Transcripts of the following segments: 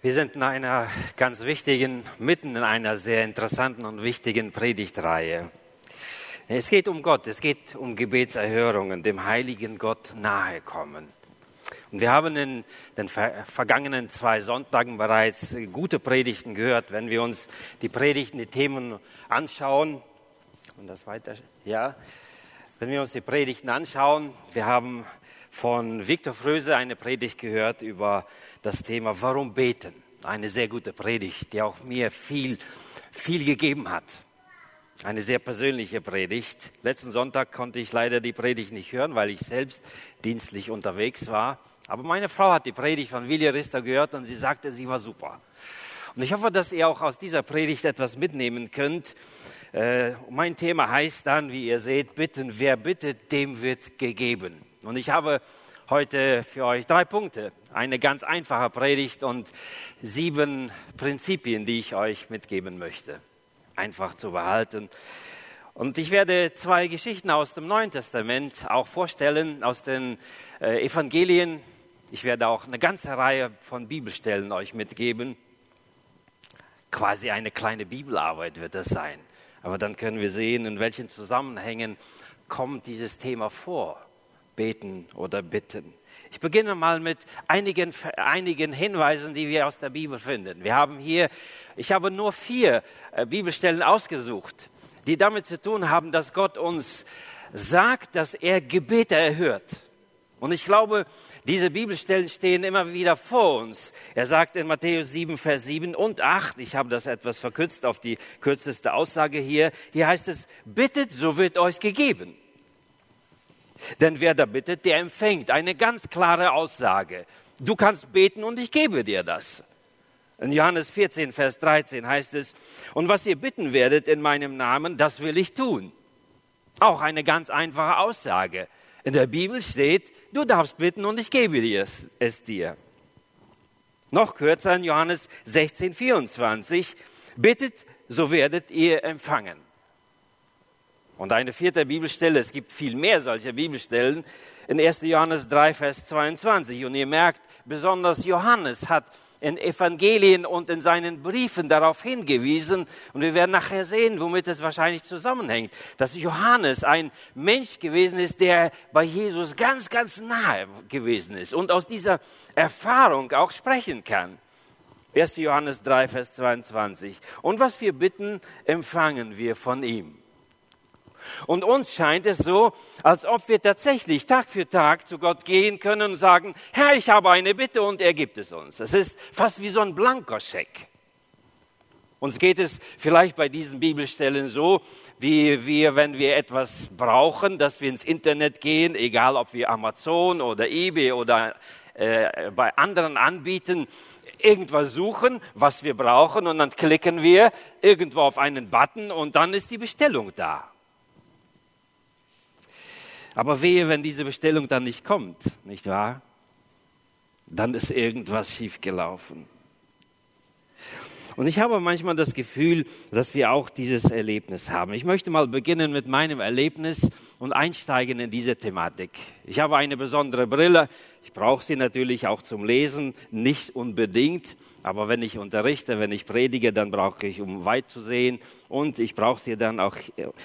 Wir sind in einer ganz wichtigen, mitten in einer sehr interessanten und wichtigen Predigtreihe. Es geht um Gott, es geht um Gebetserhörungen, dem heiligen Gott nahe kommen. Und wir haben in den vergangenen zwei Sonntagen bereits gute Predigten gehört. Wenn wir uns die Predigten, die Themen anschauen, und das weiter, ja, wenn wir uns die Predigten anschauen, wir haben von Viktor Fröse eine Predigt gehört über das Thema Warum beten? Eine sehr gute Predigt, die auch mir viel, viel gegeben hat. Eine sehr persönliche Predigt. Letzten Sonntag konnte ich leider die Predigt nicht hören, weil ich selbst dienstlich unterwegs war. Aber meine Frau hat die Predigt von Willi Rister gehört und sie sagte, sie war super. Und ich hoffe, dass ihr auch aus dieser Predigt etwas mitnehmen könnt. Äh, mein Thema heißt dann, wie ihr seht, bitten, wer bittet, dem wird gegeben. Und ich habe heute für euch drei Punkte. Eine ganz einfache Predigt und sieben Prinzipien, die ich euch mitgeben möchte. Einfach zu behalten. Und ich werde zwei Geschichten aus dem Neuen Testament auch vorstellen, aus den äh, Evangelien. Ich werde auch eine ganze Reihe von Bibelstellen euch mitgeben. Quasi eine kleine Bibelarbeit wird das sein. Aber dann können wir sehen, in welchen Zusammenhängen kommt dieses Thema vor beten oder bitten. Ich beginne mal mit einigen, einigen Hinweisen, die wir aus der Bibel finden. Wir haben hier, ich habe nur vier äh, Bibelstellen ausgesucht, die damit zu tun haben, dass Gott uns sagt, dass er Gebete erhört. Und ich glaube, diese Bibelstellen stehen immer wieder vor uns. Er sagt in Matthäus 7, Vers 7 und 8, ich habe das etwas verkürzt auf die kürzeste Aussage hier, hier heißt es, bittet, so wird euch gegeben. Denn wer da bittet, der empfängt. Eine ganz klare Aussage. Du kannst beten und ich gebe dir das. In Johannes 14, Vers 13 heißt es, und was ihr bitten werdet in meinem Namen, das will ich tun. Auch eine ganz einfache Aussage. In der Bibel steht, du darfst bitten und ich gebe dir es, es dir. Noch kürzer in Johannes 16, 24, bittet, so werdet ihr empfangen. Und eine vierte Bibelstelle, es gibt viel mehr solcher Bibelstellen, in 1. Johannes 3, Vers 22. Und ihr merkt, besonders Johannes hat in Evangelien und in seinen Briefen darauf hingewiesen, und wir werden nachher sehen, womit es wahrscheinlich zusammenhängt, dass Johannes ein Mensch gewesen ist, der bei Jesus ganz, ganz nahe gewesen ist und aus dieser Erfahrung auch sprechen kann. 1. Johannes 3, Vers 22. Und was wir bitten, empfangen wir von ihm. Und uns scheint es so, als ob wir tatsächlich Tag für Tag zu Gott gehen können und sagen, Herr, ich habe eine Bitte und er gibt es uns. Es ist fast wie so ein Blankoscheck. Uns geht es vielleicht bei diesen Bibelstellen so, wie wir, wenn wir etwas brauchen, dass wir ins Internet gehen, egal ob wir Amazon oder eBay oder äh, bei anderen anbieten, irgendwas suchen, was wir brauchen und dann klicken wir irgendwo auf einen Button und dann ist die Bestellung da. Aber wehe, wenn diese Bestellung dann nicht kommt, nicht wahr? Dann ist irgendwas schiefgelaufen. Und ich habe manchmal das Gefühl, dass wir auch dieses Erlebnis haben. Ich möchte mal beginnen mit meinem Erlebnis und einsteigen in diese Thematik. Ich habe eine besondere Brille. Ich brauche sie natürlich auch zum Lesen, nicht unbedingt. Aber wenn ich unterrichte, wenn ich predige, dann brauche ich, um weit zu sehen. Und ich brauche sie dann auch.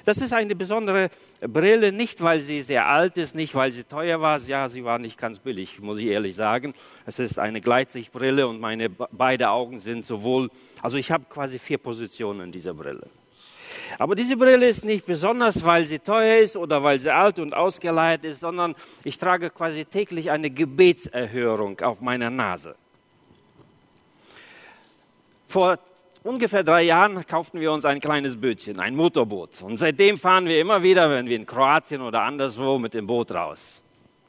Das ist eine besondere Brille, nicht weil sie sehr alt ist, nicht weil sie teuer war. Ja, sie war nicht ganz billig, muss ich ehrlich sagen. Es ist eine Gleitsichtbrille und meine beide Augen sind sowohl, also ich habe quasi vier Positionen in dieser Brille. Aber diese Brille ist nicht besonders, weil sie teuer ist oder weil sie alt und ausgeleiert ist, sondern ich trage quasi täglich eine Gebetserhörung auf meiner Nase. Vor ungefähr drei Jahren kauften wir uns ein kleines Bötchen, ein Motorboot. Und seitdem fahren wir immer wieder, wenn wir in Kroatien oder anderswo, mit dem Boot raus.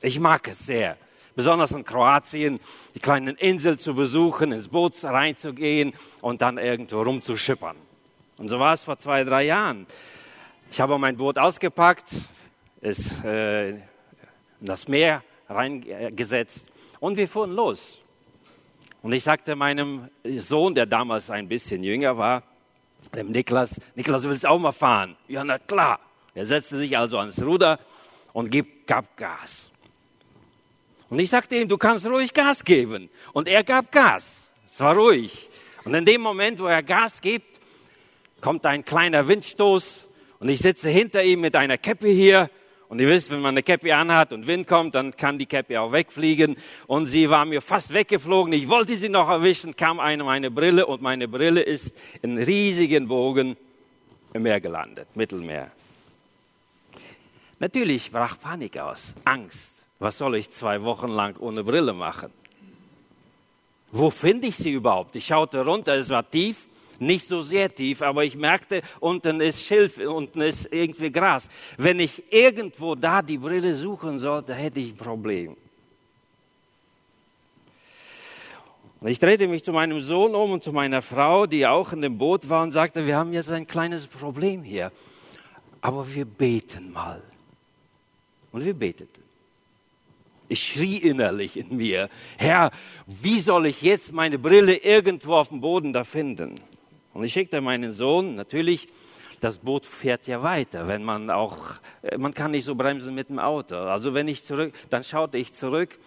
Ich mag es sehr. Besonders in Kroatien, die kleinen Inseln zu besuchen, ins Boot reinzugehen und dann irgendwo rumzuschippern. Und so war es vor zwei, drei Jahren. Ich habe mein Boot ausgepackt, es äh, in das Meer reingesetzt und wir fuhren los. Und ich sagte meinem Sohn, der damals ein bisschen jünger war, dem Niklas, Niklas, du willst auch mal fahren? Ja, na klar. Er setzte sich also ans Ruder und gab Gas. Und ich sagte ihm, du kannst ruhig Gas geben. Und er gab Gas. Es war ruhig. Und in dem Moment, wo er Gas gibt, kommt ein kleiner Windstoß und ich sitze hinter ihm mit einer Käppe hier. Und ihr wisst, wenn man eine Käppe anhat und Wind kommt, dann kann die Käppe auch wegfliegen. Und sie war mir fast weggeflogen. Ich wollte sie noch erwischen, kam eine meine Brille und meine Brille ist in riesigen Bogen im Meer gelandet, Mittelmeer. Natürlich brach Panik aus, Angst. Was soll ich zwei Wochen lang ohne Brille machen? Wo finde ich sie überhaupt? Ich schaute runter, es war tief, nicht so sehr tief, aber ich merkte, unten ist Schilf, unten ist irgendwie Gras. Wenn ich irgendwo da die Brille suchen sollte, hätte ich ein Problem. Ich drehte mich zu meinem Sohn um und zu meiner Frau, die auch in dem Boot war und sagte, wir haben jetzt ein kleines Problem hier. Aber wir beten mal. Und wir beteten. Ich schrie innerlich in mir, Herr, wie soll ich jetzt meine Brille irgendwo auf dem Boden da finden? Und ich schickte meinen Sohn, natürlich, das Boot fährt ja weiter, wenn man auch, äh, man kann nicht so bremsen mit dem Auto. Also wenn ich zurück, dann schaute ich zurück,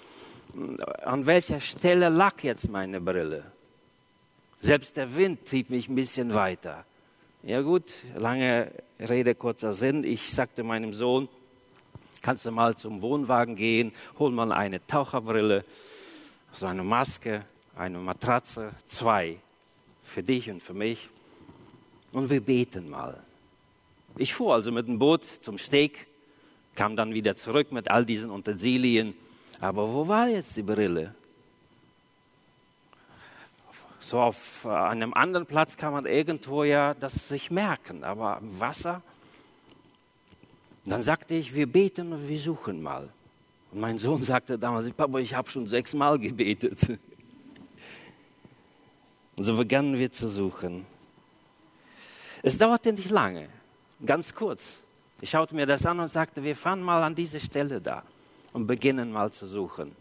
an welcher Stelle lag jetzt meine Brille? Selbst der Wind trieb mich ein bisschen weiter. Ja gut, lange Rede, kurzer Sinn. Ich sagte meinem Sohn, kannst du mal zum Wohnwagen gehen, hol mal eine Taucherbrille, so eine Maske, eine Matratze, zwei, für dich und für mich. Und wir beten mal. Ich fuhr also mit dem Boot zum Steg, kam dann wieder zurück mit all diesen Utensilien. Aber wo war jetzt die Brille? So auf einem anderen Platz kann man irgendwo ja das sich merken, aber im Wasser dann sagte ich, wir beten und wir suchen mal. Und mein Sohn sagte damals, Papa, ich habe schon sechsmal gebetet. Und so begannen wir zu suchen. Es dauerte nicht lange, ganz kurz. Ich schaute mir das an und sagte, wir fahren mal an diese Stelle da und beginnen mal zu suchen.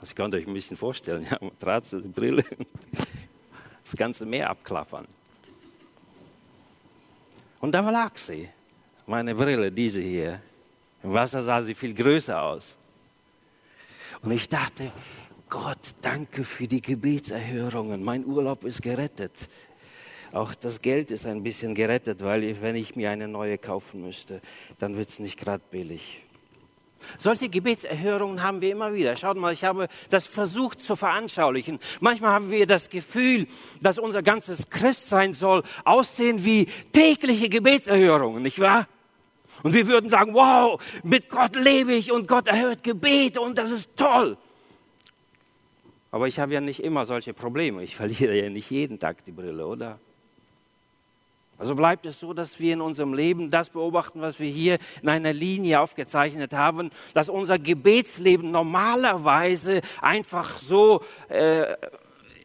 Das könnt ihr euch ein bisschen vorstellen, ja, Matratze, Brille, das ganze Meer abklappern. Und da lag sie meine Brille, diese hier. Im Wasser sah sie viel größer aus. Und ich dachte, Gott, danke für die Gebetserhörungen. Mein Urlaub ist gerettet. Auch das Geld ist ein bisschen gerettet, weil wenn ich mir eine neue kaufen müsste, dann wird es nicht gerade billig. Solche Gebetserhörungen haben wir immer wieder. Schaut mal, ich habe das versucht zu veranschaulichen. Manchmal haben wir das Gefühl, dass unser ganzes Christsein soll aussehen wie tägliche Gebetserhörungen, nicht wahr? Und wir würden sagen, wow, mit Gott lebe ich und Gott erhört Gebete und das ist toll. Aber ich habe ja nicht immer solche Probleme. Ich verliere ja nicht jeden Tag die Brille, oder? Also bleibt es so, dass wir in unserem Leben das beobachten, was wir hier in einer Linie aufgezeichnet haben, dass unser Gebetsleben normalerweise einfach so, äh,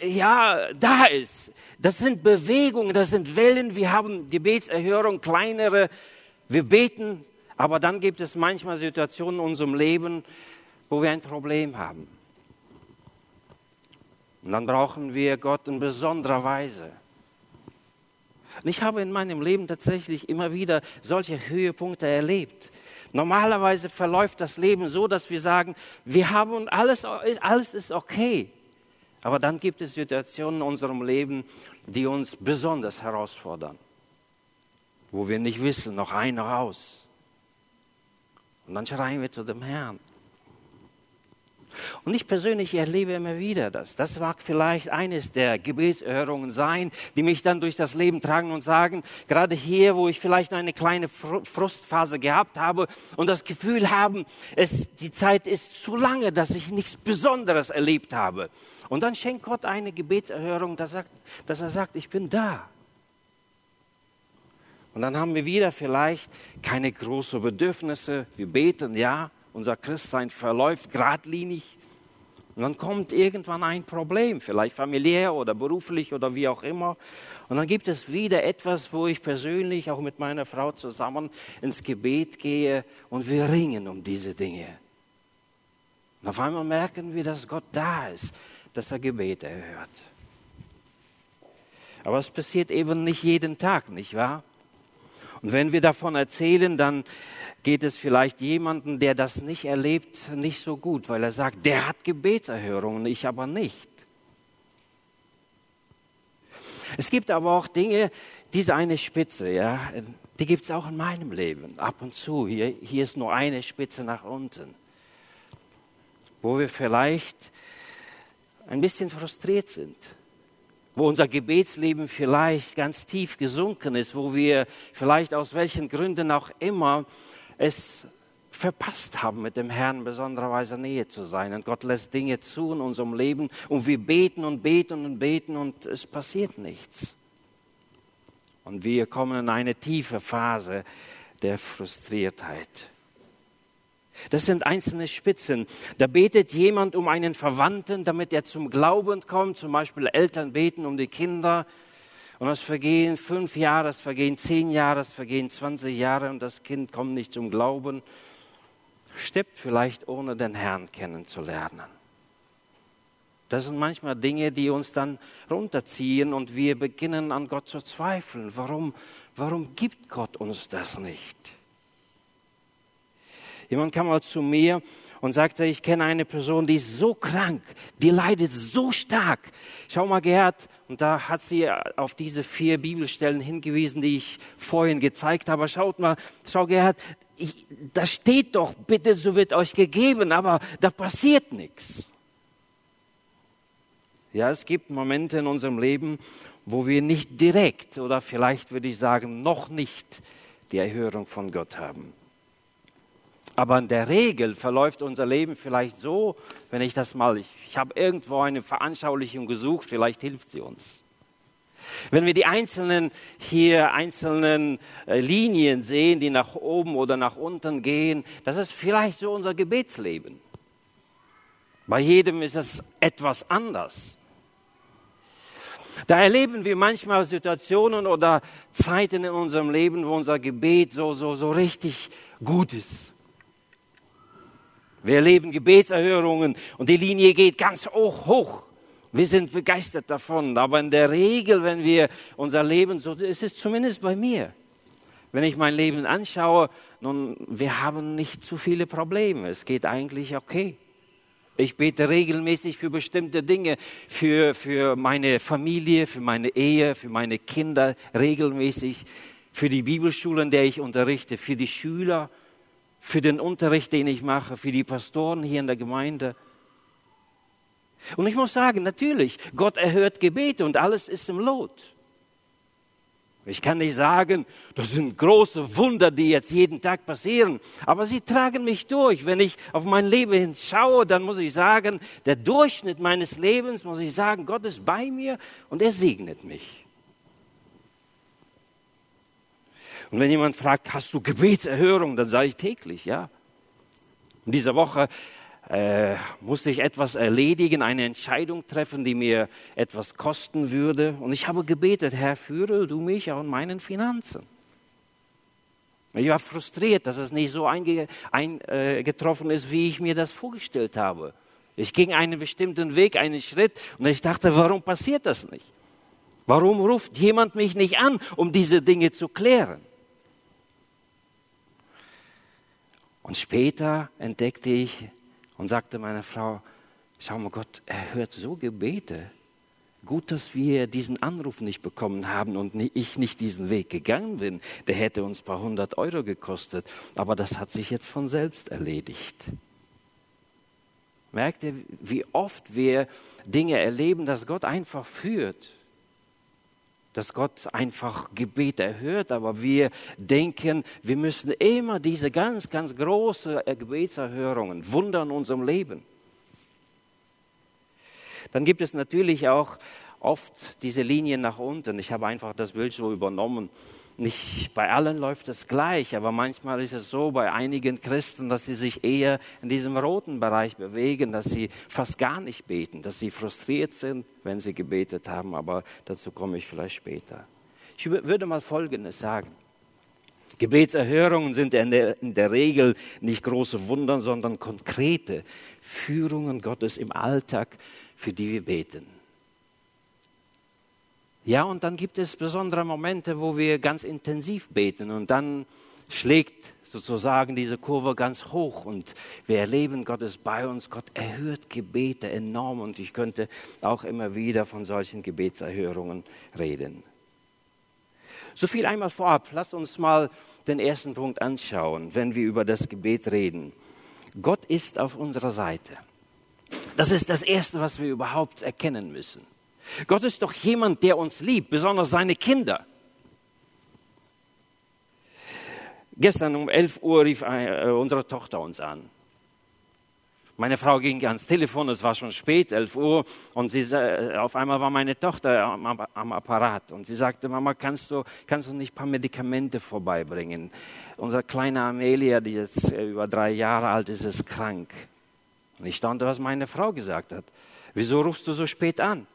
ja, da ist. Das sind Bewegungen, das sind Wellen. Wir haben Gebetserhörung, kleinere wir beten, aber dann gibt es manchmal Situationen in unserem Leben, wo wir ein Problem haben. Und dann brauchen wir Gott in besonderer Weise. Und ich habe in meinem Leben tatsächlich immer wieder solche Höhepunkte erlebt. Normalerweise verläuft das Leben so, dass wir sagen, wir haben alles, alles ist okay. Aber dann gibt es Situationen in unserem Leben, die uns besonders herausfordern wo wir nicht wissen, noch ein raus. Und dann schreien wir zu dem Herrn. Und ich persönlich erlebe immer wieder das. Das mag vielleicht eines der Gebetserhörungen sein, die mich dann durch das Leben tragen und sagen, gerade hier, wo ich vielleicht eine kleine Frustphase gehabt habe und das Gefühl haben, es, die Zeit ist zu lange, dass ich nichts Besonderes erlebt habe. Und dann schenkt Gott eine Gebetserhörung, dass er, dass er sagt, ich bin da. Und dann haben wir wieder vielleicht keine großen Bedürfnisse. Wir beten, ja, unser Christsein verläuft geradlinig. Und dann kommt irgendwann ein Problem, vielleicht familiär oder beruflich oder wie auch immer. Und dann gibt es wieder etwas, wo ich persönlich auch mit meiner Frau zusammen ins Gebet gehe und wir ringen um diese Dinge. Und auf einmal merken wir, dass Gott da ist, dass er Gebete erhört. Aber es passiert eben nicht jeden Tag, nicht wahr? Und wenn wir davon erzählen, dann geht es vielleicht jemanden, der das nicht erlebt, nicht so gut, weil er sagt, der hat Gebetserhörungen, ich aber nicht. Es gibt aber auch Dinge, diese eine Spitze, ja, die gibt es auch in meinem Leben. Ab und zu. Hier, hier ist nur eine Spitze nach unten. Wo wir vielleicht ein bisschen frustriert sind. Wo unser Gebetsleben vielleicht ganz tief gesunken ist. Wo wir vielleicht aus welchen Gründen auch immer es verpasst haben, mit dem Herrn in besonderer Weise Nähe zu sein. Und Gott lässt Dinge zu in unserem Leben und wir beten und beten und beten und es passiert nichts. Und wir kommen in eine tiefe Phase der Frustriertheit. Das sind einzelne Spitzen. Da betet jemand um einen Verwandten, damit er zum Glauben kommt. Zum Beispiel Eltern beten um die Kinder. Und es vergehen fünf Jahre, es vergehen zehn Jahre, es vergehen zwanzig Jahre und das Kind kommt nicht zum Glauben stirbt vielleicht ohne den Herrn kennenzulernen. Das sind manchmal Dinge, die uns dann runterziehen und wir beginnen an Gott zu zweifeln. Warum, warum gibt Gott uns das nicht? Jemand kam mal zu mir und sagte, ich kenne eine Person, die ist so krank, die leidet so stark. Schau mal, Gerhard, und da hat sie auf diese vier Bibelstellen hingewiesen, die ich vorhin gezeigt habe. Schaut mal, schau Gerhard, ich, da steht doch, bitte, so wird euch gegeben, aber da passiert nichts. Ja, es gibt Momente in unserem Leben, wo wir nicht direkt oder vielleicht würde ich sagen, noch nicht die Erhörung von Gott haben. Aber in der Regel verläuft unser Leben vielleicht so, wenn ich das mal, ich, ich habe irgendwo eine Veranschaulichung gesucht, vielleicht hilft sie uns. Wenn wir die einzelnen hier einzelnen äh, Linien sehen, die nach oben oder nach unten gehen, das ist vielleicht so unser Gebetsleben. Bei jedem ist es etwas anders. Da erleben wir manchmal Situationen oder Zeiten in unserem Leben, wo unser Gebet so, so, so richtig gut ist. Wir erleben Gebetserhörungen und die Linie geht ganz hoch, hoch. Wir sind begeistert davon. Aber in der Regel, wenn wir unser Leben, so ist es zumindest bei mir. Wenn ich mein Leben anschaue, nun, wir haben nicht zu viele Probleme. Es geht eigentlich okay. Ich bete regelmäßig für bestimmte Dinge, für, für meine Familie, für meine Ehe, für meine Kinder regelmäßig, für die Bibelschule, in der ich unterrichte, für die Schüler, für den Unterricht, den ich mache, für die Pastoren hier in der Gemeinde. Und ich muss sagen, natürlich, Gott erhört Gebete und alles ist im Lot. Ich kann nicht sagen, das sind große Wunder, die jetzt jeden Tag passieren, aber sie tragen mich durch. Wenn ich auf mein Leben schaue, dann muss ich sagen, der Durchschnitt meines Lebens, muss ich sagen, Gott ist bei mir und er segnet mich. Und wenn jemand fragt, hast du Gebetserhörung, dann sage ich täglich, ja. In dieser Woche äh, musste ich etwas erledigen, eine Entscheidung treffen, die mir etwas kosten würde. Und ich habe gebetet, Herr, führe du mich in meinen Finanzen. Ich war frustriert, dass es nicht so eingetroffen äh, ist, wie ich mir das vorgestellt habe. Ich ging einen bestimmten Weg, einen Schritt und ich dachte, warum passiert das nicht? Warum ruft jemand mich nicht an, um diese Dinge zu klären? Und später entdeckte ich, und sagte meine Frau, schau mal, Gott er hört so Gebete. Gut, dass wir diesen Anruf nicht bekommen haben und ich nicht diesen Weg gegangen bin. Der hätte uns ein paar hundert Euro gekostet. Aber das hat sich jetzt von selbst erledigt. Merkt ihr, wie oft wir Dinge erleben, dass Gott einfach führt? Dass Gott einfach Gebet erhört, aber wir denken, wir müssen immer diese ganz, ganz große Gebetserhörungen, Wunder in unserem Leben. Dann gibt es natürlich auch oft diese Linien nach unten. Ich habe einfach das Bild so übernommen. Nicht bei allen läuft es gleich, aber manchmal ist es so bei einigen Christen, dass sie sich eher in diesem roten Bereich bewegen, dass sie fast gar nicht beten, dass sie frustriert sind, wenn sie gebetet haben, aber dazu komme ich vielleicht später. Ich würde mal Folgendes sagen. Gebetserhörungen sind in der, in der Regel nicht große Wunder, sondern konkrete Führungen Gottes im Alltag, für die wir beten. Ja, und dann gibt es besondere Momente, wo wir ganz intensiv beten und dann schlägt sozusagen diese Kurve ganz hoch und wir erleben, Gott ist bei uns, Gott erhört Gebete enorm und ich könnte auch immer wieder von solchen Gebetserhörungen reden. So viel einmal vorab, lasst uns mal den ersten Punkt anschauen, wenn wir über das Gebet reden. Gott ist auf unserer Seite. Das ist das Erste, was wir überhaupt erkennen müssen. Gott ist doch jemand, der uns liebt, besonders seine Kinder. Gestern um 11 Uhr rief äh, unsere Tochter uns an. Meine Frau ging ans Telefon, es war schon spät, 11 Uhr, und sie, auf einmal war meine Tochter am, am, Apparat und sie sagte, Mama, kannst du, kannst du nicht ein paar Medikamente vorbeibringen? Unser kleiner Amelia, die jetzt äh, über drei Jahre alt ist, ist krank. Und ich staunte, was meine Frau gesagt hat. Wieso rufst du so spät an?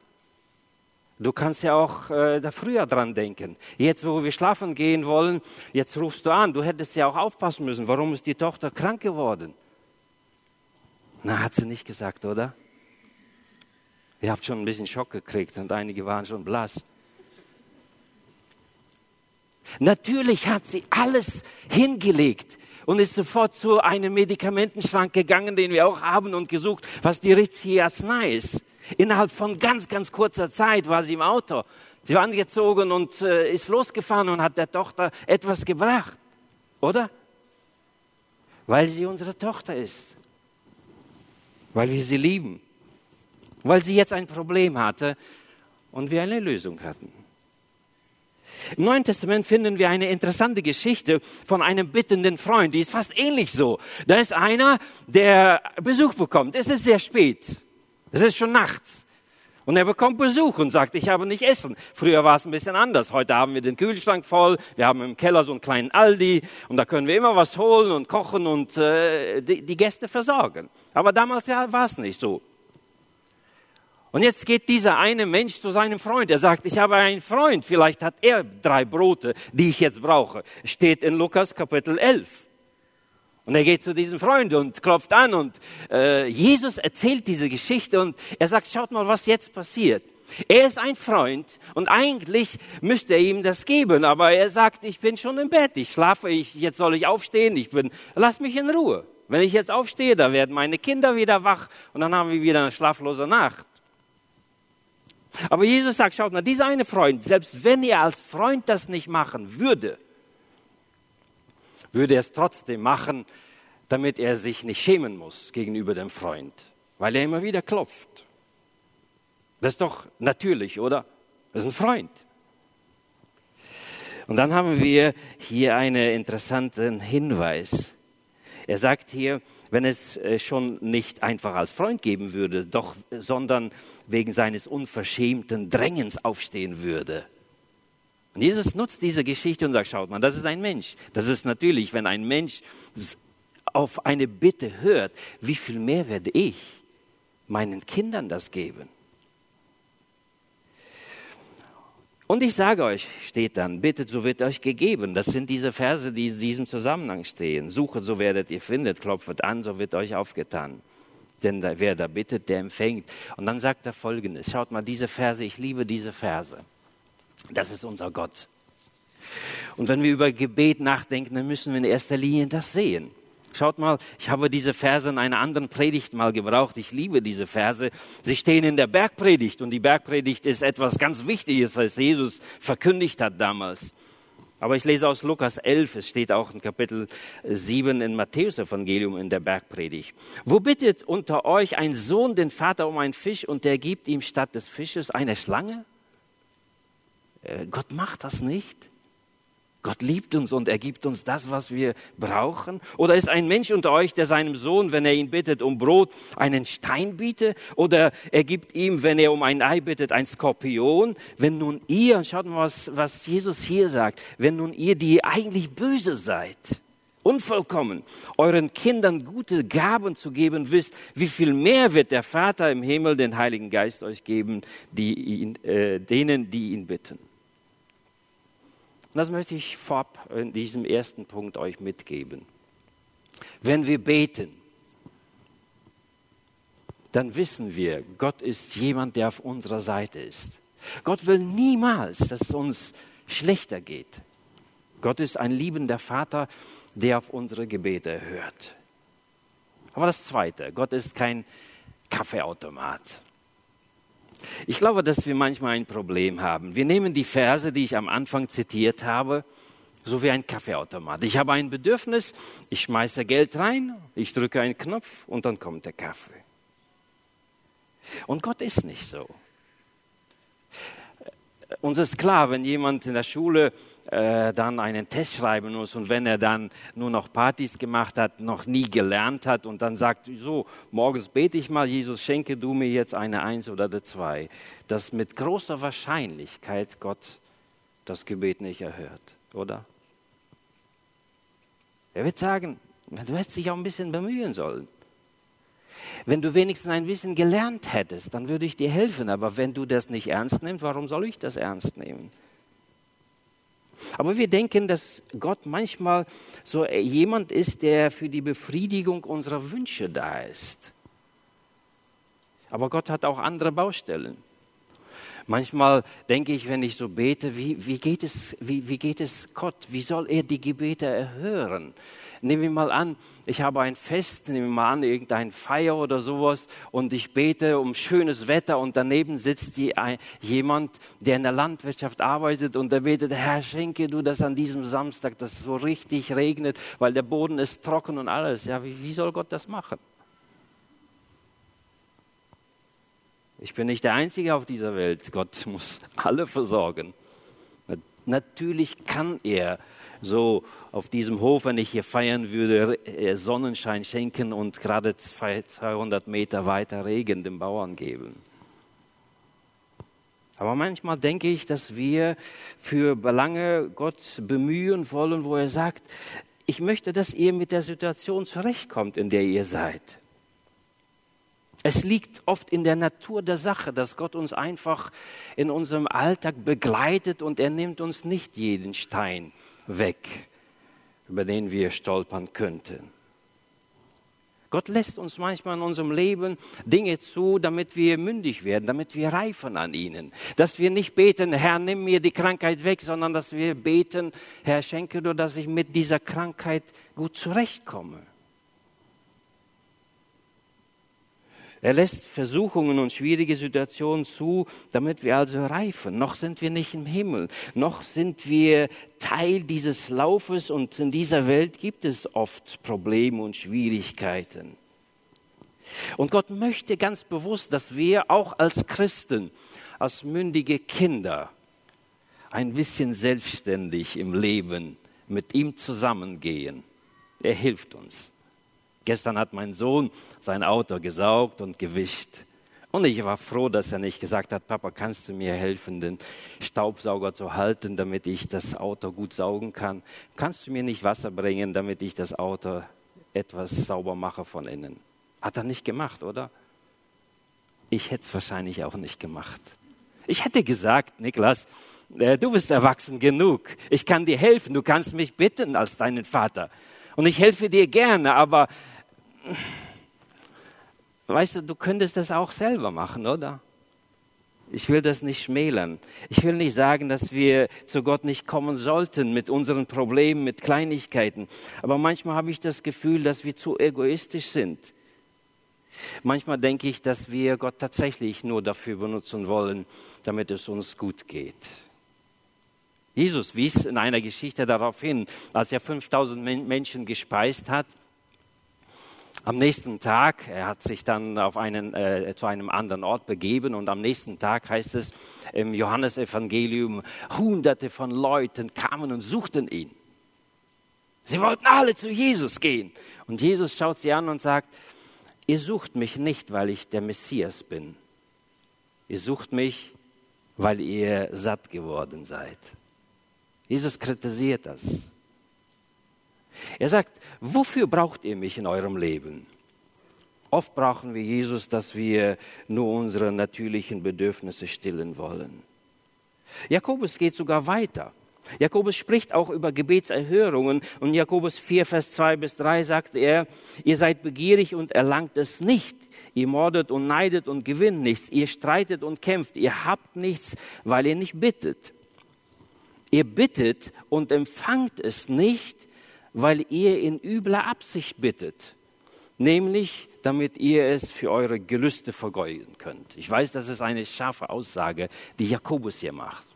Du kannst ja auch äh, da früher dran denken. Jetzt, wo wir schlafen gehen wollen, jetzt rufst du an. Du hättest ja auch aufpassen müssen. Warum ist die Tochter krank geworden? Na, hat sie nicht gesagt, oder? Ihr habt schon ein bisschen Schock gekriegt und einige waren schon blass. Natürlich hat sie alles hingelegt und ist sofort zu einem Medikamentenschrank gegangen, den wir auch haben und gesucht, was die richtige Arznei ist. Innerhalb von ganz, ganz kurzer Zeit war sie im Auto. Sie war angezogen und äh, ist losgefahren und hat der Tochter etwas gebracht. Oder? Weil sie unsere Tochter ist. Weil wir sie lieben. Weil sie jetzt ein Problem hatte und wir eine Lösung hatten. Im Neuen Testament finden wir eine interessante Geschichte von einem bittenden Freund. Die ist fast ähnlich so. Da ist einer, der Besuch bekommt. Es ist sehr spät. Es ist schon nachts. Und er bekommt Besuch und sagt, ich habe nicht Essen. Früher war es ein bisschen anders. Heute haben wir den Kühlschrank voll. Wir haben im Keller so einen kleinen Aldi und da können wir immer was holen und kochen und äh, die, die Gäste versorgen. Aber damals ja, war es nicht so. Und jetzt geht dieser eine Mensch zu seinem Freund. Er sagt, ich habe einen Freund. Vielleicht hat er drei Brote, die ich jetzt brauche. Steht in Lukas Kapitel 11. Und er geht zu diesem Freund und klopft an und äh, Jesus erzählt diese Geschichte und er sagt, schaut mal, was jetzt passiert. Er ist ein Freund und eigentlich müsste er ihm das geben, aber er sagt, ich bin schon im Bett, ich schlafe, ich, jetzt soll ich aufstehen, ich bin, lass mich in Ruhe. Wenn ich jetzt aufstehe, dann werden meine Kinder wieder wach und dann haben wir wieder eine schlaflose Nacht. Aber Jesus sagt, schaut mal, dieser eine Freund, selbst wenn er als Freund das nicht machen würde, würde er es trotzdem machen, damit er sich nicht schämen muss gegenüber dem Freund, weil er immer wieder klopft. Das ist doch natürlich, oder? Das ist ein Freund. Und dann haben wir hier einen interessanten Hinweis. Er sagt hier, wenn es äh, schon nicht einfach als Freund geben würde, doch, sondern wegen seines unverschämten Drängens aufstehen würde. Und Jesus nutzt diese Geschichte und sagt, schaut mal, das ist ein Mensch. Das ist natürlich, wenn ein Mensch auf eine Bitte hört, wie viel mehr werde ich meinen Kindern das geben? Und ich sage euch, steht dann, bittet, so wird euch gegeben. Das sind diese Verse, die in diesem Zusammenhang stehen. Suchet, so werdet ihr findet, klopfet an, so wird euch aufgetan. Denn wer da bittet, der empfängt. Und dann sagt er folgendes, schaut mal, diese Verse, ich liebe diese Verse. Das ist unser Gott. Und wenn wir über Gebet nachdenken, dann müssen wir in erster Linie das sehen. Schaut mal, ich habe diese Verse in einer anderen Predigt mal gebraucht. Ich liebe diese Verse. Sie stehen in der Bergpredigt und die Bergpredigt ist etwas ganz Wichtiges, was Jesus verkündigt hat damals. Aber ich lese aus Lukas 11, es steht auch in Kapitel 7 in Matthäus Evangelium in der Bergpredigt. Wo bittet unter euch ein Sohn den Vater um einen Fisch und der gibt ihm statt des Fisches eine Schlange? Äh, Gott macht das nicht. Gott liebt uns und er gibt uns das, was wir brauchen. Oder ist ein Mensch unter euch, der seinem Sohn, wenn er ihn bittet um Brot, einen Stein bietet? Oder er gibt ihm, wenn er um ein Ei bittet, ein Skorpion? Wenn nun ihr, schaut mal, was, was Jesus hier sagt, wenn nun ihr, die eigentlich böse seid, unvollkommen, euren Kindern gute Gaben zu geben wisst, wie viel mehr wird der Vater im Himmel den Heiligen Geist euch geben, die ihn, äh, denen, die ihn bitten. Und das möchte ich vorab in diesem ersten Punkt euch mitgeben. Wenn wir beten, dann wissen wir, Gott ist jemand, der auf unserer Seite ist. Gott will niemals, dass es uns schlechter geht. Gott ist ein liebender Vater, der auf unsere Gebete hört. Aber das Zweite, Gott ist kein Kaffeeautomat. Ich glaube, dass wir manchmal ein Problem haben. Wir nehmen die Verse, die ich am Anfang zitiert habe, so wie ein Kaffeeautomat. Ich habe ein Bedürfnis, ich schmeiße Geld rein, ich drücke einen Knopf und dann kommt der Kaffee. Und Gott ist nicht so. Uns ist klar, wenn jemand in der Schule äh, dann einen Test schreiben muss und wenn er dann nur noch Partys gemacht hat, noch nie gelernt hat und dann sagt, so, morgens bete ich mal, Jesus, schenke du mir jetzt eine Eins oder eine Zwei, dass mit großer Wahrscheinlichkeit Gott das Gebet nicht erhört, oder? Er wird sagen, du hättest dich auch ein bisschen bemühen sollen. Wenn du wenigstens ein bisschen gelernt hättest, dann würde ich dir helfen. Aber wenn du das nicht ernst nimmst, warum soll ich das ernst nehmen? Aber wir denken, dass Gott manchmal so jemand ist, der für die Befriedigung unserer Wünsche da ist. Aber Gott hat auch andere Baustellen. Manchmal denke ich, wenn ich so bete, wie, wie, geht, es, wie, wie geht es Gott? Wie soll er die Gebete erhören? Nehmen wir mal an, ich habe ein Fest, nehmen wir mal an, irgendein Feier oder sowas und ich bete um schönes Wetter und daneben sitzt die, ein, jemand, der in der Landwirtschaft arbeitet und der betet, Herr, schenke du das an diesem Samstag, dass es so richtig regnet, weil der Boden ist trocken und alles. Ja, wie, wie soll Gott das machen? Ich bin nicht der Einzige auf dieser Welt. Gott muss alle versorgen. Natürlich kann er so auf diesem Hof, wenn ich hier feiern würde, äh, Sonnenschein schenken und gerade 200 Meter weiter Regen den Bauern geben. Aber manchmal denke ich, dass wir für Belange Gott bemühen wollen, wo er sagt, ich möchte, dass ihr mit der Situation zurechtkommt, in der ihr seid. Es liegt oft in der Natur der Sache, dass Gott uns einfach in unserem Alltag begleitet und er nimmt uns nicht jeden Stein weg, über den wir stolpern könnten. Gott lässt uns manchmal in unserem Leben Dinge zu, damit wir mündig werden, damit wir reifen an ihnen. Dass wir nicht beten, Herr, nimm mir die Krankheit weg, sondern dass wir beten, Herr, schenke du, dass ich mit dieser Krankheit gut zurechtkomme. Er lässt Versuchungen und schwierige Situationen zu, damit wir also reifen. Noch sind wir nicht im Himmel, noch sind wir Teil dieses Laufes und in dieser Welt gibt es oft Probleme und Schwierigkeiten. Und Gott möchte ganz bewusst, dass wir auch als Christen, als mündige Kinder, ein bisschen selbstständig im Leben mit ihm zusammengehen. Er hilft uns. Gestern hat mein Sohn sein Auto gesaugt und gewischt. Und ich war froh, dass er nicht gesagt hat, Papa, kannst du mir helfen, den Staubsauger zu halten, damit ich das Auto gut saugen kann? Kannst du mir nicht Wasser bringen, damit ich das Auto etwas sauber mache von innen? Hat er nicht gemacht, oder? Ich hätte es wahrscheinlich auch nicht gemacht. Ich hätte gesagt, Niklas, äh, du bist erwachsen genug. Ich kann dir helfen. Du kannst mich bitten als deinen Vater. Und ich helfe dir gerne, aber Weißt du, du könntest das auch selber machen, oder? Ich will das nicht schmälern. Ich will nicht sagen, dass wir zu Gott nicht kommen sollten mit unseren Problemen, mit Kleinigkeiten. Aber manchmal habe ich das Gefühl, dass wir zu egoistisch sind. Manchmal denke ich, dass wir Gott tatsächlich nur dafür benutzen wollen, damit es uns gut geht. Jesus wies in einer Geschichte darauf hin, als er 5000 Menschen gespeist hat, am nächsten Tag, er hat sich dann auf einen, äh, zu einem anderen Ort begeben und am nächsten Tag heißt es im Johannesevangelium, hunderte von Leuten kamen und suchten ihn. Sie wollten alle zu Jesus gehen. Und Jesus schaut sie an und sagt, ihr sucht mich nicht, weil ich der Messias bin. Ihr sucht mich, weil ihr satt geworden seid. Jesus kritisiert das. Er sagt, wofür braucht ihr mich in eurem Leben? Oft brauchen wir Jesus, dass wir nur unsere natürlichen Bedürfnisse stillen wollen. Jakobus geht sogar weiter. Jakobus spricht auch über Gebetserhörungen und Jakobus 4, Vers 2 bis 3 sagt er, ihr seid begierig und erlangt es nicht. Ihr mordet und neidet und gewinnt nichts. Ihr streitet und kämpft. Ihr habt nichts, weil ihr nicht bittet. Ihr bittet und empfangt es nicht, weil ihr in übler Absicht bittet, nämlich damit ihr es für eure Gelüste vergeuden könnt. Ich weiß, das ist eine scharfe Aussage, die Jakobus hier macht.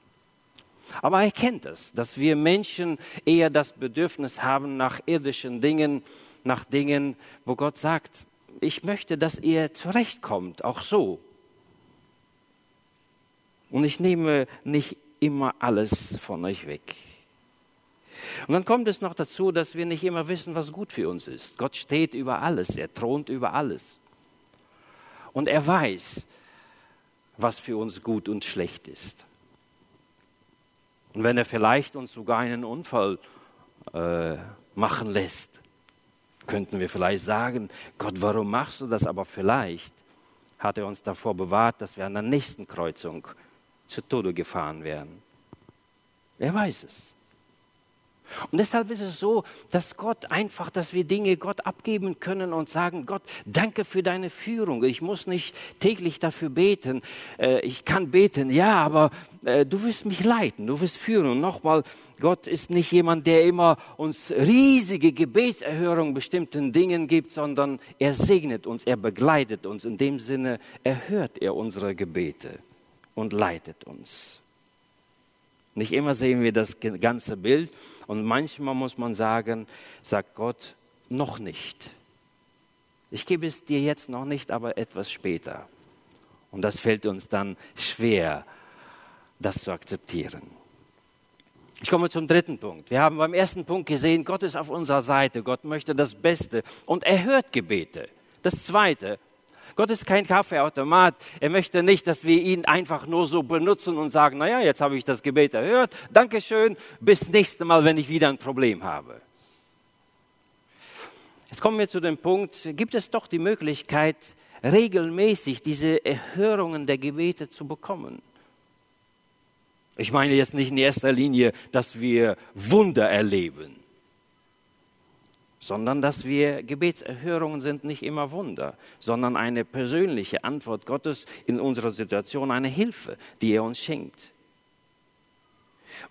Aber er kennt es, dass wir Menschen eher das Bedürfnis haben nach irdischen Dingen, nach Dingen, wo Gott sagt, ich möchte, dass ihr zurechtkommt, auch so. Und ich nehme nicht immer alles von euch weg. Und dann kommt es noch dazu, dass wir nicht immer wissen, was gut für uns ist. Gott steht über alles, er thront über alles. Und er weiß, was für uns gut und schlecht ist. Und wenn er vielleicht uns sogar einen Unfall äh, machen lässt, könnten wir vielleicht sagen, Gott, warum machst du das? Aber vielleicht hat er uns davor bewahrt, dass wir an der nächsten Kreuzung zu Tode gefahren werden. Er weiß es. Und deshalb ist es so, dass Gott einfach, dass wir Dinge Gott abgeben können und sagen, Gott, danke für deine Führung. Ich muss nicht täglich dafür beten. Äh, ich kann beten, ja, aber äh, du wirst mich leiten, du wirst führen. Und nochmal, Gott ist nicht jemand, der immer uns riesige Gebetserhörungen bestimmten Dingen gibt, sondern er segnet uns, er begleitet uns. In dem Sinne erhört er unsere Gebete und leitet uns. Nicht immer sehen wir das ganze Bild und manchmal muss man sagen, sagt Gott, noch nicht. Ich gebe es dir jetzt noch nicht, aber etwas später. Und das fällt uns dann schwer, das zu akzeptieren. Ich komme zum dritten Punkt. Wir haben beim ersten Punkt gesehen, Gott ist auf unserer Seite. Gott möchte das Beste und er hört Gebete. Das zweite, Gott ist kein Kaffeeautomat. Er möchte nicht, dass wir ihn einfach nur so benutzen und sagen, naja, jetzt habe ich das Gebet erhört. Dankeschön. Bis nächstes Mal, wenn ich wieder ein Problem habe. Jetzt kommen wir zu dem Punkt, gibt es doch die Möglichkeit, regelmäßig diese Erhörungen der Gebete zu bekommen? Ich meine jetzt nicht in erster Linie, dass wir Wunder erleben sondern dass wir Gebetserhörungen sind nicht immer Wunder, sondern eine persönliche Antwort Gottes in unserer Situation, eine Hilfe, die er uns schenkt.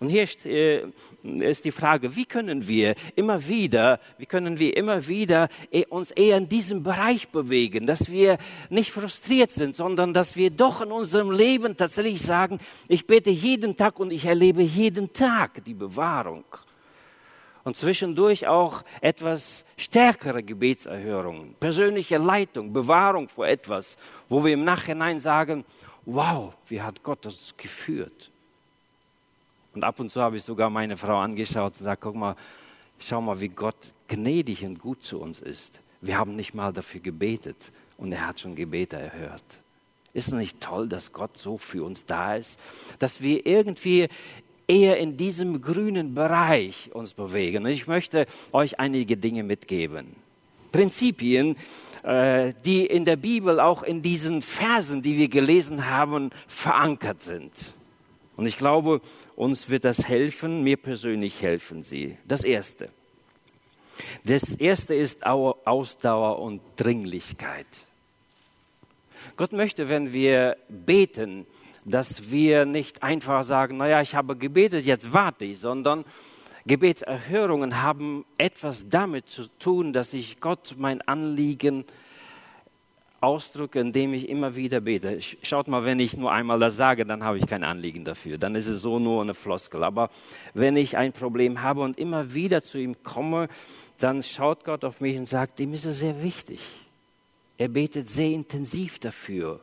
Und hier äh, ist die Frage, wie können wir immer wieder, wie können wir immer wieder äh, uns eher in diesem Bereich bewegen, dass wir nicht frustriert sind, sondern dass wir doch in unserem Leben tatsächlich sagen, ich bete jeden Tag und ich erlebe jeden Tag die Bewahrung und zwischendurch auch etwas stärkere Gebetserhörungen, persönliche Leitung, Bewahrung vor etwas, wo wir im Nachhinein sagen, wow, wie hat Gott das geführt? Und ab und zu habe ich sogar meine Frau angeschaut und gesagt, guck mal, schau mal, wie Gott gnädig und gut zu uns ist. Wir haben nicht mal dafür gebetet und er hat schon Gebete erhört. Ist es nicht toll, dass Gott so für uns da ist? Dass wir irgendwie eher in diesem grünen Bereich uns bewegen. Und ich möchte euch einige Dinge mitgeben. Prinzipien, äh, die in der Bibel auch in diesen Versen, die wir gelesen haben, verankert sind. Und ich glaube, uns wird das helfen, mir persönlich helfen sie. Das Erste. Das Erste ist Ausdauer und Dringlichkeit. Gott möchte, wenn wir beten, dass wir nicht einfach sagen, naja, ich habe gebetet, jetzt warte ich, sondern Gebetserhörungen haben etwas damit zu tun, dass ich Gott mein Anliegen ausdrücke, indem ich immer wieder bete. Schaut mal, wenn ich nur einmal das sage, dann habe ich kein Anliegen dafür. Dann ist es so nur eine Floskel. Aber wenn ich ein Problem habe und immer wieder zu ihm komme, dann schaut Gott auf mich und sagt, ihm ist es sehr wichtig. Er betet sehr intensiv dafür.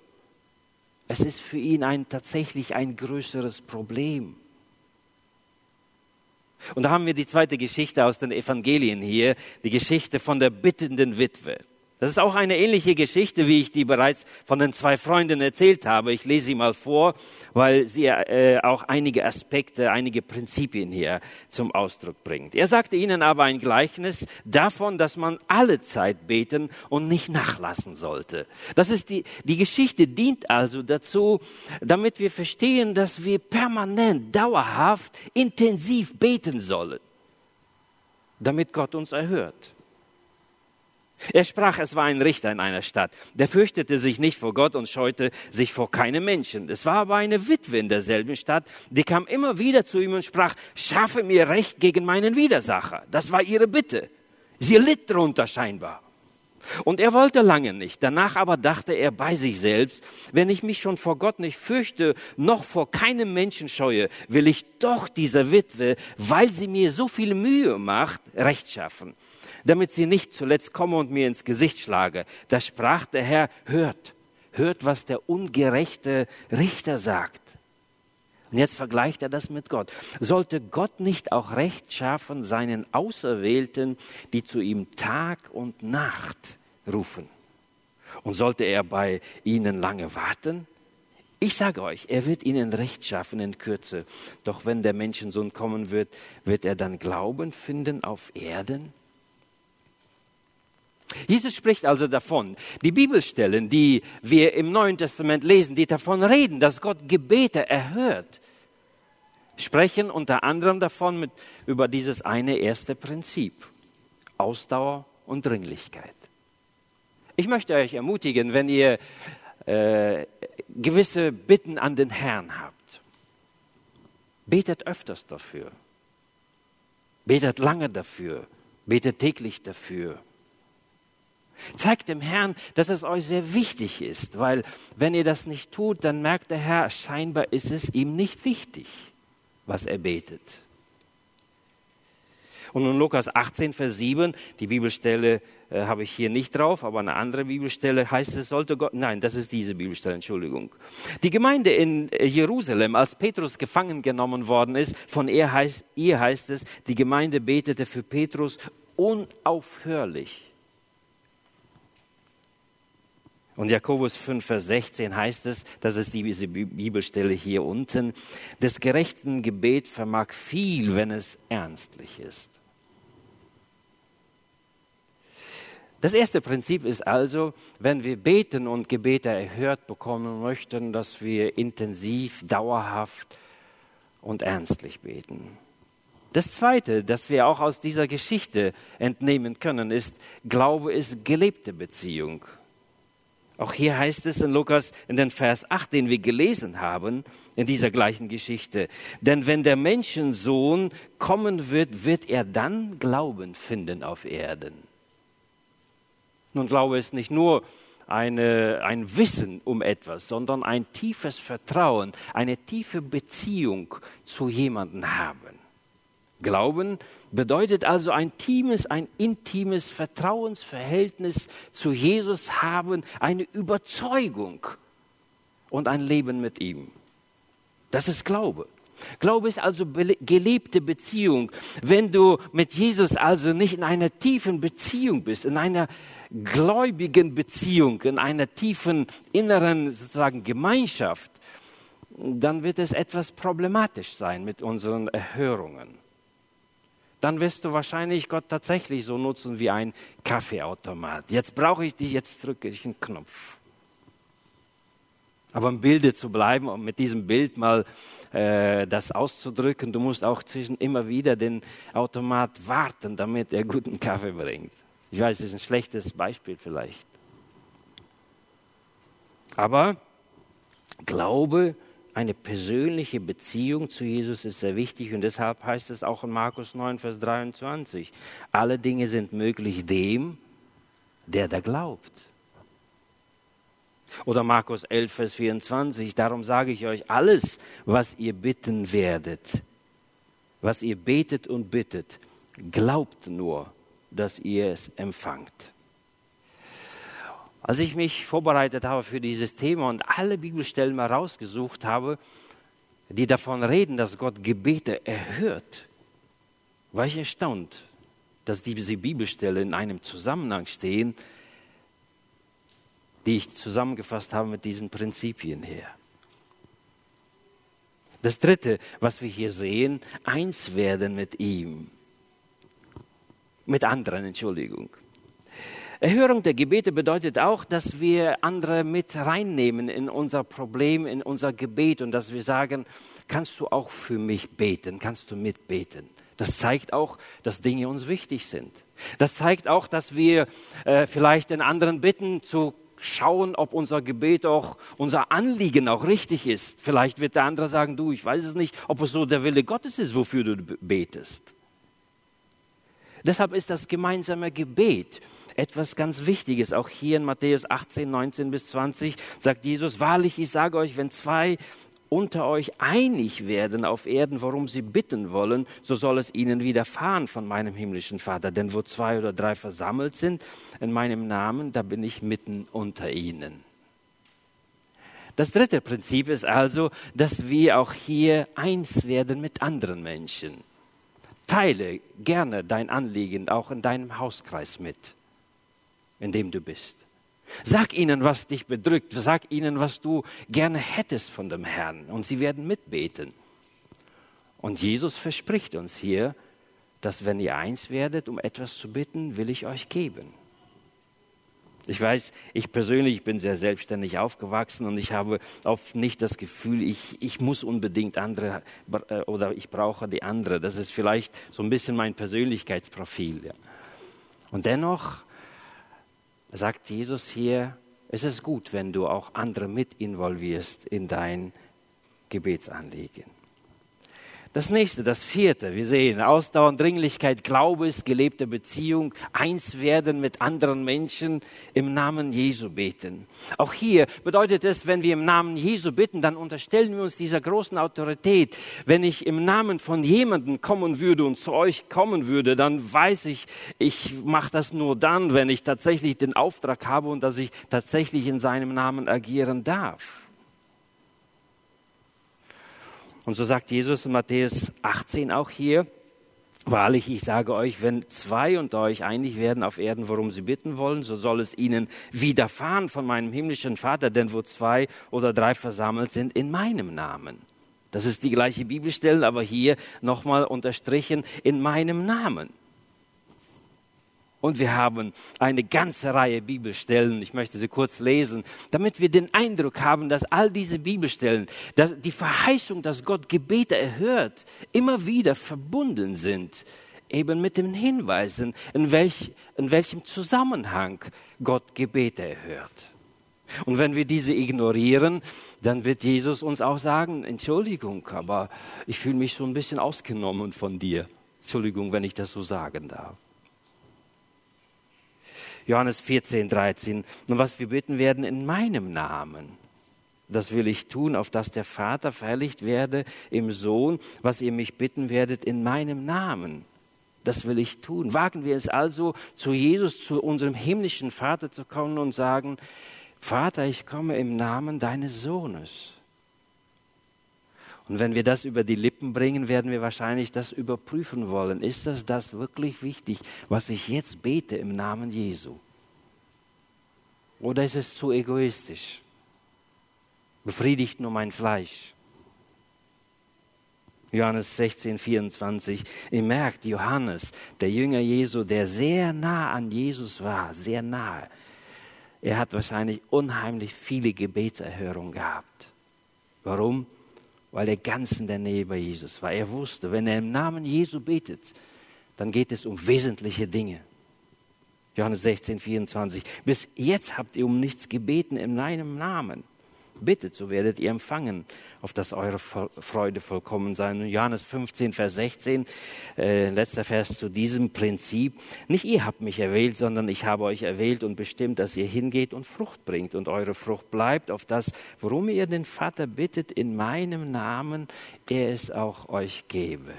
Es ist für ihn ein, tatsächlich ein größeres Problem. Und da haben wir die zweite Geschichte aus den Evangelien hier, die Geschichte von der bittenden Witwe. Das ist auch eine ähnliche Geschichte, wie ich die bereits von den zwei Freunden erzählt habe. Ich lese sie mal vor, weil sie äh, auch einige Aspekte, einige Prinzipien hier zum Ausdruck bringt. Er sagte ihnen aber ein Gleichnis davon, dass man alle Zeit beten und nicht nachlassen sollte. Das ist die, die Geschichte dient also dazu, damit wir verstehen, dass wir permanent, dauerhaft, intensiv beten sollen, damit Gott uns erhört. Er sprach, es war ein Richter in einer Stadt. Der fürchtete sich nicht vor Gott und scheute sich vor keinem Menschen. Es war aber eine Witwe in derselben Stadt, die kam immer wieder zu ihm und sprach, schaffe mir Recht gegen meinen Widersacher. Das war ihre Bitte. Sie litt darunter scheinbar. Und er wollte lange nicht. Danach aber dachte er bei sich selbst, wenn ich mich schon vor Gott nicht fürchte, noch vor keinem Menschen scheue, will ich doch dieser Witwe, weil sie mir so viel Mühe macht, Recht schaffen damit sie nicht zuletzt komme und mir ins Gesicht schlage. Da sprach der Herr, hört, hört, was der ungerechte Richter sagt. Und jetzt vergleicht er das mit Gott. Sollte Gott nicht auch Recht schaffen seinen Auserwählten, die zu ihm Tag und Nacht rufen? Und sollte er bei ihnen lange warten? Ich sage euch, er wird ihnen Recht schaffen in Kürze. Doch wenn der Menschensohn kommen wird, wird er dann Glauben finden auf Erden? Jesus spricht also davon, die Bibelstellen, die wir im Neuen Testament lesen, die davon reden, dass Gott Gebete erhört, sprechen unter anderem davon mit, über dieses eine erste Prinzip, Ausdauer und Dringlichkeit. Ich möchte euch ermutigen, wenn ihr äh, gewisse Bitten an den Herrn habt, betet öfters dafür, betet lange dafür, betet täglich dafür Zeigt dem Herrn, dass es euch sehr wichtig ist, weil wenn ihr das nicht tut, dann merkt der Herr, scheinbar ist es ihm nicht wichtig, was er betet. Und in Lukas 18, Vers 7, die Bibelstelle äh, habe ich hier nicht drauf, aber eine andere Bibelstelle heißt es, sollte Gott, nein, das ist diese Bibelstelle, Entschuldigung. Die Gemeinde in äh, Jerusalem, als Petrus gefangen genommen worden ist, von ihr heißt, ihr heißt es, die Gemeinde betete für Petrus unaufhörlich. Und Jakobus 5, Vers 16 heißt es, das ist diese Bibelstelle hier unten, des gerechten Gebet vermag viel, wenn es ernstlich ist. Das erste Prinzip ist also, wenn wir beten und Gebete erhört bekommen möchten, dass wir intensiv, dauerhaft und ernstlich beten. Das zweite, das wir auch aus dieser Geschichte entnehmen können, ist, Glaube ist gelebte Beziehung. Auch hier heißt es in Lukas in den Vers 8, den wir gelesen haben, in dieser gleichen Geschichte. Denn wenn der Menschensohn kommen wird, wird er dann Glauben finden auf Erden. Nun, Glaube ist nicht nur eine, ein Wissen um etwas, sondern ein tiefes Vertrauen, eine tiefe Beziehung zu jemandem haben. Glauben bedeutet also ein intimes, ein intimes Vertrauensverhältnis zu Jesus haben, eine Überzeugung und ein Leben mit ihm. Das ist Glaube. Glaube ist also gelebte Beziehung. Wenn du mit Jesus also nicht in einer tiefen Beziehung bist, in einer gläubigen Beziehung, in einer tiefen inneren sozusagen Gemeinschaft, dann wird es etwas problematisch sein mit unseren Erhörungen dann wirst du wahrscheinlich Gott tatsächlich so nutzen wie ein Kaffeeautomat. Jetzt brauche ich dich, jetzt drücke ich einen Knopf. Aber im Bilde zu bleiben und mit diesem Bild mal äh, das auszudrücken, du musst auch zwischen immer wieder den Automat warten, damit er guten Kaffee bringt. Ich weiß, das ist ein schlechtes Beispiel vielleicht. Aber Glaube eine persönliche Beziehung zu Jesus ist sehr wichtig und deshalb heißt es auch in Markus 9, Vers 23, alle Dinge sind möglich dem, der da glaubt. Oder Markus 11, Vers 24, darum sage ich euch, alles, was ihr bitten werdet, was ihr betet und bittet, glaubt nur, dass ihr es empfangt. Als ich mich vorbereitet habe für dieses Thema und alle Bibelstellen mal rausgesucht habe, die davon reden, dass Gott Gebete erhört, war ich erstaunt, dass diese Bibelstellen in einem Zusammenhang stehen, die ich zusammengefasst habe mit diesen Prinzipien her. Das Dritte, was wir hier sehen, eins werden mit ihm, mit anderen, Entschuldigung. Erhörung der Gebete bedeutet auch, dass wir andere mit reinnehmen in unser Problem, in unser Gebet und dass wir sagen, kannst du auch für mich beten, kannst du mitbeten. Das zeigt auch, dass Dinge uns wichtig sind. Das zeigt auch, dass wir äh, vielleicht den anderen bitten zu schauen, ob unser Gebet auch, unser Anliegen auch richtig ist. Vielleicht wird der andere sagen, du, ich weiß es nicht, ob es so der Wille Gottes ist, wofür du betest. Deshalb ist das gemeinsame Gebet etwas ganz Wichtiges. Auch hier in Matthäus 18, 19 bis 20 sagt Jesus, wahrlich, ich sage euch, wenn zwei unter euch einig werden auf Erden, worum sie bitten wollen, so soll es ihnen widerfahren von meinem himmlischen Vater. Denn wo zwei oder drei versammelt sind in meinem Namen, da bin ich mitten unter ihnen. Das dritte Prinzip ist also, dass wir auch hier eins werden mit anderen Menschen. Teile gerne dein Anliegen auch in deinem Hauskreis mit, in dem du bist. Sag ihnen, was dich bedrückt. Sag ihnen, was du gerne hättest von dem Herrn. Und sie werden mitbeten. Und Jesus verspricht uns hier, dass wenn ihr eins werdet, um etwas zu bitten, will ich euch geben. Ich weiß, ich persönlich bin sehr selbstständig aufgewachsen und ich habe oft nicht das Gefühl, ich, ich muss unbedingt andere äh, oder ich brauche die andere. Das ist vielleicht so ein bisschen mein Persönlichkeitsprofil. Und dennoch sagt Jesus hier, es ist gut, wenn du auch andere mit involvierst in dein Gebetsanliegen. Das nächste, das vierte, wir sehen Ausdauer Dringlichkeit, Glaube ist gelebte Beziehung, eins werden mit anderen Menschen im Namen Jesu beten. Auch hier bedeutet es, wenn wir im Namen Jesu bitten, dann unterstellen wir uns dieser großen Autorität. Wenn ich im Namen von jemandem kommen würde und zu euch kommen würde, dann weiß ich, ich mache das nur dann, wenn ich tatsächlich den Auftrag habe und dass ich tatsächlich in seinem Namen agieren darf. Und so sagt Jesus in Matthäus 18 auch hier, Wahrlich, ich sage euch, wenn zwei unter euch einig werden auf Erden, worum sie bitten wollen, so soll es ihnen widerfahren von meinem himmlischen Vater, denn wo zwei oder drei versammelt sind in meinem Namen. Das ist die gleiche Bibelstelle, aber hier nochmal unterstrichen in meinem Namen. Und wir haben eine ganze Reihe Bibelstellen. Ich möchte sie kurz lesen, damit wir den Eindruck haben, dass all diese Bibelstellen, dass die Verheißung, dass Gott Gebete erhört, immer wieder verbunden sind, eben mit den Hinweisen, in, welch, in welchem Zusammenhang Gott Gebete erhört. Und wenn wir diese ignorieren, dann wird Jesus uns auch sagen, Entschuldigung, aber ich fühle mich so ein bisschen ausgenommen von dir. Entschuldigung, wenn ich das so sagen darf. Johannes 14, 13. Und was wir bitten werden in meinem Namen, das will ich tun, auf dass der Vater verherrlicht werde im Sohn, was ihr mich bitten werdet in meinem Namen. Das will ich tun. Wagen wir es also, zu Jesus, zu unserem himmlischen Vater zu kommen und sagen, Vater, ich komme im Namen deines Sohnes. Und wenn wir das über die Lippen bringen, werden wir wahrscheinlich das überprüfen wollen. Ist das das wirklich wichtig, was ich jetzt bete im Namen Jesu? Oder ist es zu egoistisch? Befriedigt nur mein Fleisch. Johannes 16, 24. Ihr merkt, Johannes, der Jünger Jesu, der sehr nah an Jesus war, sehr nahe, er hat wahrscheinlich unheimlich viele Gebetserhörungen gehabt. Warum? Weil er ganz in der Nähe bei Jesus war. Er wusste, wenn er im Namen Jesu betet, dann geht es um wesentliche Dinge. Johannes 16, 24. Bis jetzt habt ihr um nichts gebeten in meinem Namen. Bittet, so werdet ihr empfangen, auf dass eure Freude vollkommen sein. Und Johannes 15, Vers 16, äh, letzter Vers zu diesem Prinzip. Nicht ihr habt mich erwählt, sondern ich habe euch erwählt und bestimmt, dass ihr hingeht und Frucht bringt und eure Frucht bleibt, auf das, worum ihr den Vater bittet, in meinem Namen, er es auch euch gebe.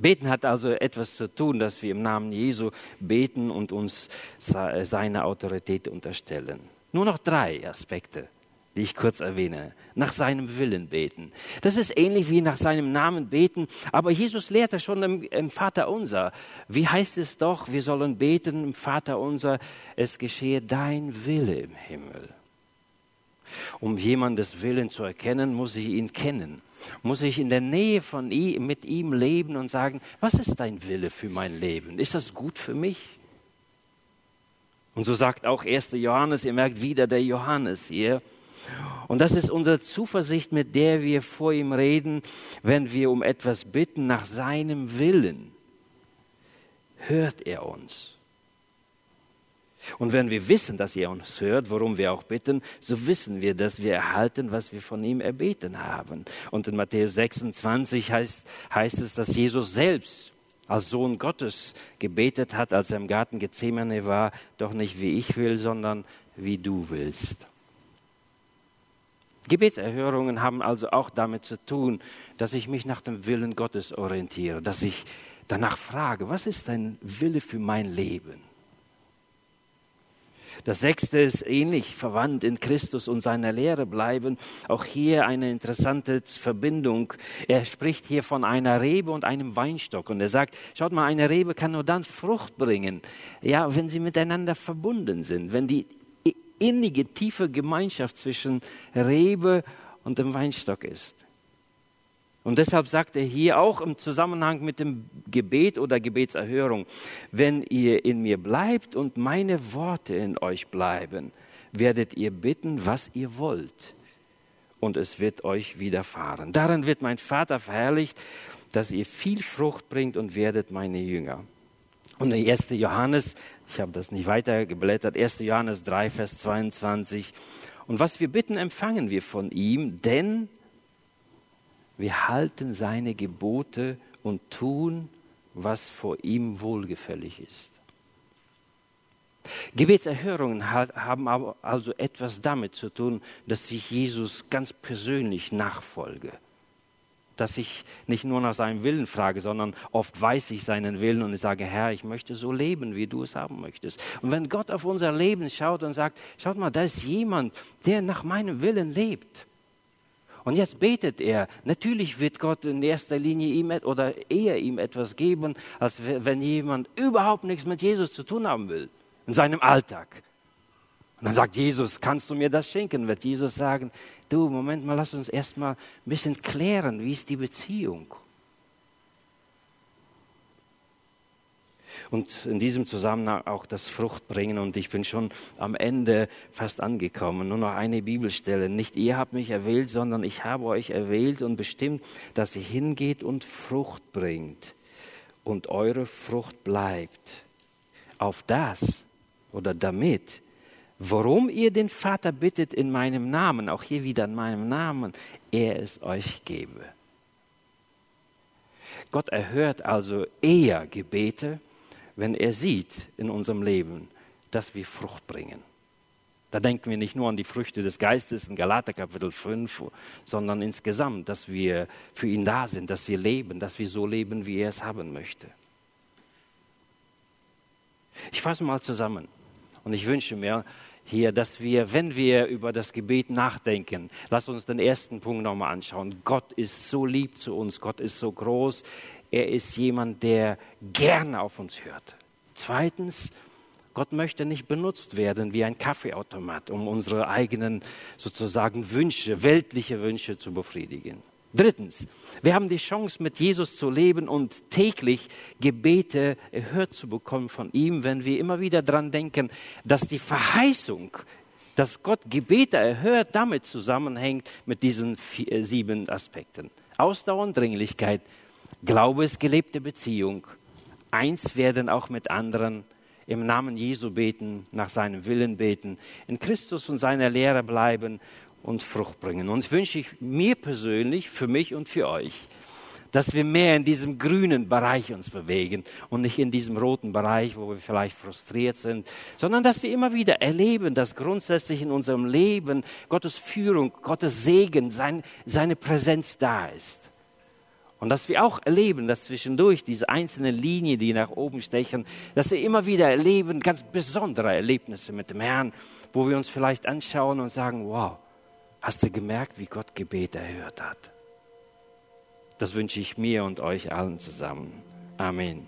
Beten hat also etwas zu tun, dass wir im Namen Jesu beten und uns seine Autorität unterstellen. Nur noch drei Aspekte, die ich kurz erwähne. Nach seinem Willen beten. Das ist ähnlich wie nach seinem Namen beten, aber Jesus lehrte schon im, im Vater unser. Wie heißt es doch, wir sollen beten im Vater unser, es geschehe dein Wille im Himmel. Um jemandes Willen zu erkennen, muss ich ihn kennen. Muss ich in der Nähe von ihm, mit ihm leben und sagen, was ist dein Wille für mein Leben? Ist das gut für mich? Und so sagt auch 1. Johannes, ihr merkt wieder der Johannes hier, Und das ist unsere Zuversicht, mit der wir vor ihm reden, wenn wir um etwas bitten nach seinem Willen. Hört er uns. Und wenn wir wissen, dass er uns hört, worum wir auch bitten, so wissen wir, dass wir erhalten, was wir von ihm erbeten haben. Und in Matthäus 26 heißt, heißt es, dass Jesus selbst als Sohn Gottes gebetet hat, als er im Garten Gethsemane war, doch nicht wie ich will, sondern wie du willst. Gebetserhörungen haben also auch damit zu tun, dass ich mich nach dem Willen Gottes orientiere, dass ich danach frage, was ist dein Wille für mein Leben? Das sechste ist ähnlich verwandt in Christus und seiner Lehre bleiben. Auch hier eine interessante Verbindung. Er spricht hier von einer Rebe und einem Weinstock und er sagt, schaut mal, eine Rebe kann nur dann Frucht bringen, ja, wenn sie miteinander verbunden sind, wenn die innige, tiefe Gemeinschaft zwischen Rebe und dem Weinstock ist. Und deshalb sagt er hier auch im Zusammenhang mit dem Gebet oder Gebetserhörung, wenn ihr in mir bleibt und meine Worte in euch bleiben, werdet ihr bitten, was ihr wollt. Und es wird euch widerfahren. Darin wird mein Vater verherrlicht, dass ihr viel Frucht bringt und werdet meine Jünger. Und der 1. Johannes, ich habe das nicht weiter geblättert, 1. Johannes 3, Vers 22. Und was wir bitten, empfangen wir von ihm, denn wir halten seine Gebote und tun, was vor ihm wohlgefällig ist. Gebetserhörungen haben also etwas damit zu tun, dass ich Jesus ganz persönlich nachfolge. Dass ich nicht nur nach seinem Willen frage, sondern oft weiß ich seinen Willen und ich sage, Herr, ich möchte so leben, wie du es haben möchtest. Und wenn Gott auf unser Leben schaut und sagt, schaut mal, da ist jemand, der nach meinem Willen lebt, und jetzt betet er. Natürlich wird Gott in erster Linie ihm oder eher ihm etwas geben, als wenn jemand überhaupt nichts mit Jesus zu tun haben will, in seinem Alltag. Und dann sagt Jesus, kannst du mir das schenken? Wird Jesus sagen, du, Moment mal, lass uns erstmal ein bisschen klären, wie ist die Beziehung? Und in diesem Zusammenhang auch das Fruchtbringen. Und ich bin schon am Ende fast angekommen. Nur noch eine Bibelstelle. Nicht ihr habt mich erwählt, sondern ich habe euch erwählt und bestimmt, dass ihr hingeht und Frucht bringt und eure Frucht bleibt. Auf das oder damit, worum ihr den Vater bittet in meinem Namen, auch hier wieder in meinem Namen, er es euch gebe. Gott erhört also eher Gebete, wenn er sieht in unserem Leben, dass wir Frucht bringen. Da denken wir nicht nur an die Früchte des Geistes in Galater Kapitel 5, sondern insgesamt, dass wir für ihn da sind, dass wir leben, dass wir so leben, wie er es haben möchte. Ich fasse mal zusammen und ich wünsche mir hier, dass wir, wenn wir über das Gebet nachdenken, lass uns den ersten Punkt nochmal anschauen. Gott ist so lieb zu uns, Gott ist so groß, er ist jemand, der gerne auf uns hört. Zweitens, Gott möchte nicht benutzt werden wie ein Kaffeeautomat, um unsere eigenen sozusagen Wünsche, weltliche Wünsche zu befriedigen. Drittens, wir haben die Chance, mit Jesus zu leben und täglich Gebete erhört zu bekommen von ihm, wenn wir immer wieder daran denken, dass die Verheißung, dass Gott Gebete erhört, damit zusammenhängt mit diesen vier, äh, sieben Aspekten. Ausdauer und Dringlichkeit, Glaube ist gelebte Beziehung. Eins werden auch mit anderen im Namen Jesu beten, nach seinem Willen beten, in Christus und seiner Lehre bleiben und Frucht bringen. Und wünsche ich mir persönlich, für mich und für euch, dass wir mehr in diesem grünen Bereich uns bewegen und nicht in diesem roten Bereich, wo wir vielleicht frustriert sind, sondern dass wir immer wieder erleben, dass grundsätzlich in unserem Leben Gottes Führung, Gottes Segen, sein, seine Präsenz da ist. Und dass wir auch erleben, dass zwischendurch diese einzelnen Linien, die nach oben stechen, dass wir immer wieder erleben, ganz besondere Erlebnisse mit dem Herrn, wo wir uns vielleicht anschauen und sagen, wow, hast du gemerkt, wie Gott Gebete erhört hat? Das wünsche ich mir und euch allen zusammen. Amen.